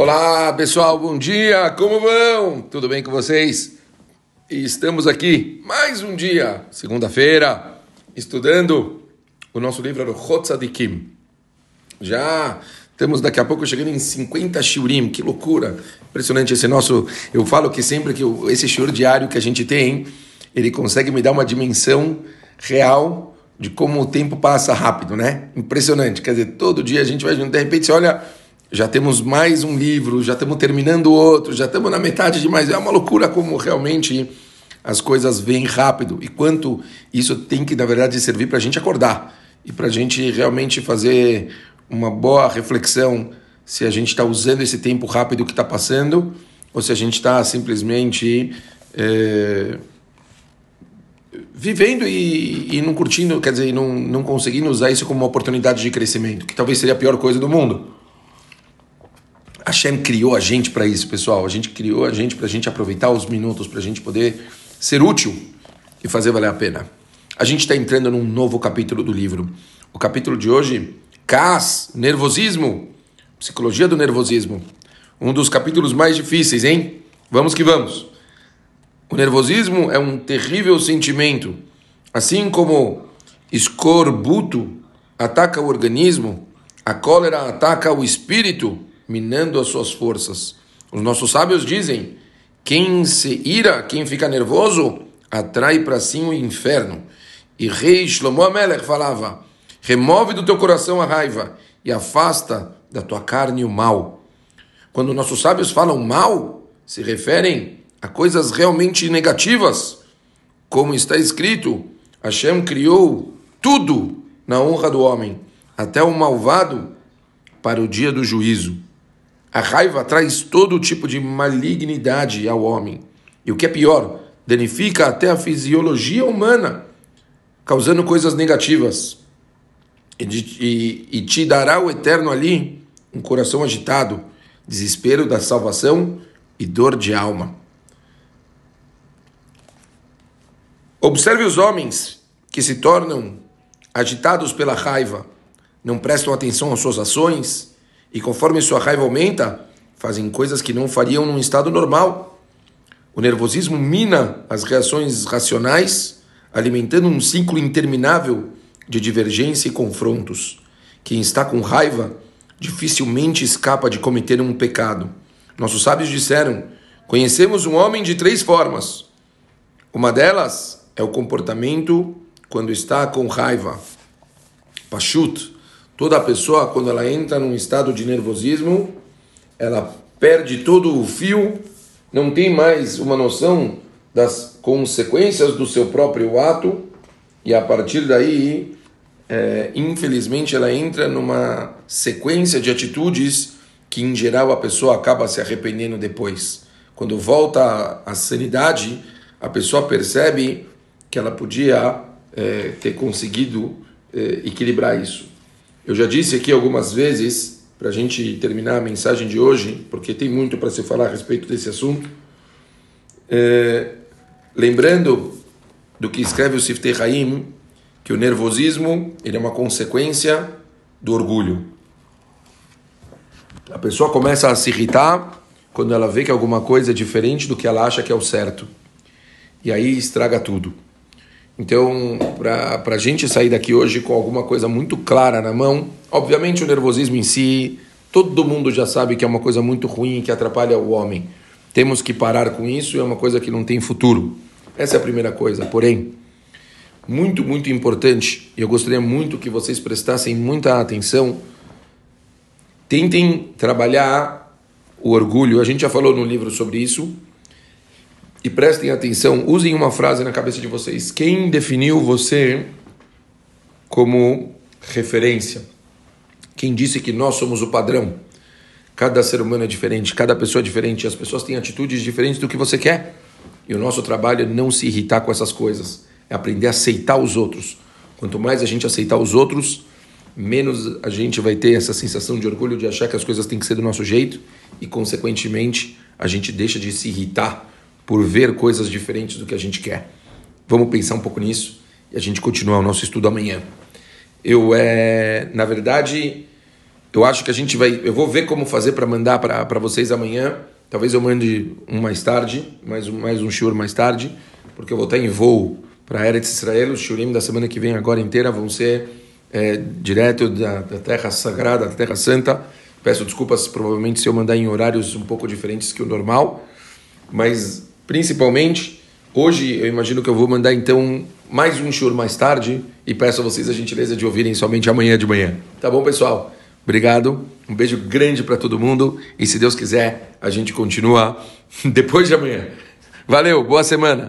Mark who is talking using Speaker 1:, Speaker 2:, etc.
Speaker 1: Olá pessoal, bom dia, como vão? Tudo bem com vocês? Estamos aqui mais um dia, segunda-feira, estudando o nosso livro Hotzadikim. Já estamos daqui a pouco chegando em 50 shiurim, que loucura! Impressionante esse nosso. Eu falo que sempre que esse shiur diário que a gente tem, ele consegue me dar uma dimensão real de como o tempo passa rápido, né? Impressionante. Quer dizer, todo dia a gente vai junto, de repente você olha, já temos mais um livro, já estamos terminando outro, já estamos na metade de mais. É uma loucura como realmente as coisas vêm rápido e quanto isso tem que, na verdade, servir para a gente acordar e para a gente realmente fazer uma boa reflexão se a gente está usando esse tempo rápido que está passando ou se a gente está simplesmente. É vivendo e, e não curtindo, quer dizer, não, não conseguindo usar isso como uma oportunidade de crescimento, que talvez seria a pior coisa do mundo. Hashem criou a gente para isso, pessoal. A gente criou a gente para a gente aproveitar os minutos, para a gente poder ser útil e fazer valer a pena. A gente está entrando num novo capítulo do livro. O capítulo de hoje, CAS, nervosismo, psicologia do nervosismo. Um dos capítulos mais difíceis, hein? Vamos que vamos. O nervosismo é um terrível sentimento. Assim como escorbuto ataca o organismo, a cólera ataca o espírito, minando as suas forças. Os nossos sábios dizem: quem se ira, quem fica nervoso, atrai para si o inferno. E rei Shlomo Amelech falava: remove do teu coração a raiva e afasta da tua carne o mal. Quando nossos sábios falam mal, se referem a coisas realmente negativas, como está escrito, Hashem criou tudo na honra do homem, até o malvado para o dia do juízo. A raiva traz todo tipo de malignidade ao homem. E o que é pior, danifica até a fisiologia humana, causando coisas negativas. E, e, e te dará o eterno ali um coração agitado, desespero da salvação e dor de alma. Observe os homens que se tornam agitados pela raiva, não prestam atenção às suas ações e, conforme sua raiva aumenta, fazem coisas que não fariam num estado normal. O nervosismo mina as reações racionais, alimentando um ciclo interminável de divergência e confrontos. Quem está com raiva dificilmente escapa de cometer um pecado. Nossos sábios disseram: Conhecemos um homem de três formas. Uma delas é o comportamento quando está com raiva. Pachut. Toda pessoa, quando ela entra num estado de nervosismo, ela perde todo o fio, não tem mais uma noção das consequências do seu próprio ato, e a partir daí, é, infelizmente, ela entra numa sequência de atitudes que, em geral, a pessoa acaba se arrependendo depois. Quando volta à sanidade, a pessoa percebe que ela podia é, ter conseguido é, equilibrar isso. Eu já disse aqui algumas vezes, para a gente terminar a mensagem de hoje, porque tem muito para se falar a respeito desse assunto, é, lembrando do que escreve o Siftei Haim, que o nervosismo ele é uma consequência do orgulho. A pessoa começa a se irritar quando ela vê que alguma coisa é diferente do que ela acha que é o certo. E aí estraga tudo. Então, para a gente sair daqui hoje com alguma coisa muito clara na mão, obviamente o nervosismo em si, todo mundo já sabe que é uma coisa muito ruim que atrapalha o homem. Temos que parar com isso, é uma coisa que não tem futuro. Essa é a primeira coisa. Porém, muito, muito importante, e eu gostaria muito que vocês prestassem muita atenção, tentem trabalhar o orgulho. A gente já falou no livro sobre isso e prestem atenção, usem uma frase na cabeça de vocês. Quem definiu você como referência? Quem disse que nós somos o padrão? Cada ser humano é diferente, cada pessoa é diferente, as pessoas têm atitudes diferentes do que você quer. E o nosso trabalho é não se irritar com essas coisas, é aprender a aceitar os outros. Quanto mais a gente aceitar os outros, menos a gente vai ter essa sensação de orgulho de achar que as coisas têm que ser do nosso jeito e, consequentemente, a gente deixa de se irritar por ver coisas diferentes do que a gente quer. Vamos pensar um pouco nisso e a gente continuar o nosso estudo amanhã. Eu, é, na verdade, Eu acho que a gente vai. Eu vou ver como fazer para mandar para vocês amanhã. Talvez eu mande um mais tarde, mais um, mais um shiur mais tarde, porque eu vou estar em voo para Eretz Israel. Os shurim da semana que vem, agora inteira, vão ser é, direto da, da Terra Sagrada, da Terra Santa. Peço desculpas, provavelmente, se eu mandar em horários um pouco diferentes que o normal, mas principalmente hoje eu imagino que eu vou mandar então mais um shiur mais tarde e peço a vocês a gentileza de ouvirem somente amanhã de manhã. Tá bom, pessoal? Obrigado. Um beijo grande para todo mundo e se Deus quiser, a gente continua depois de amanhã. Valeu, boa semana.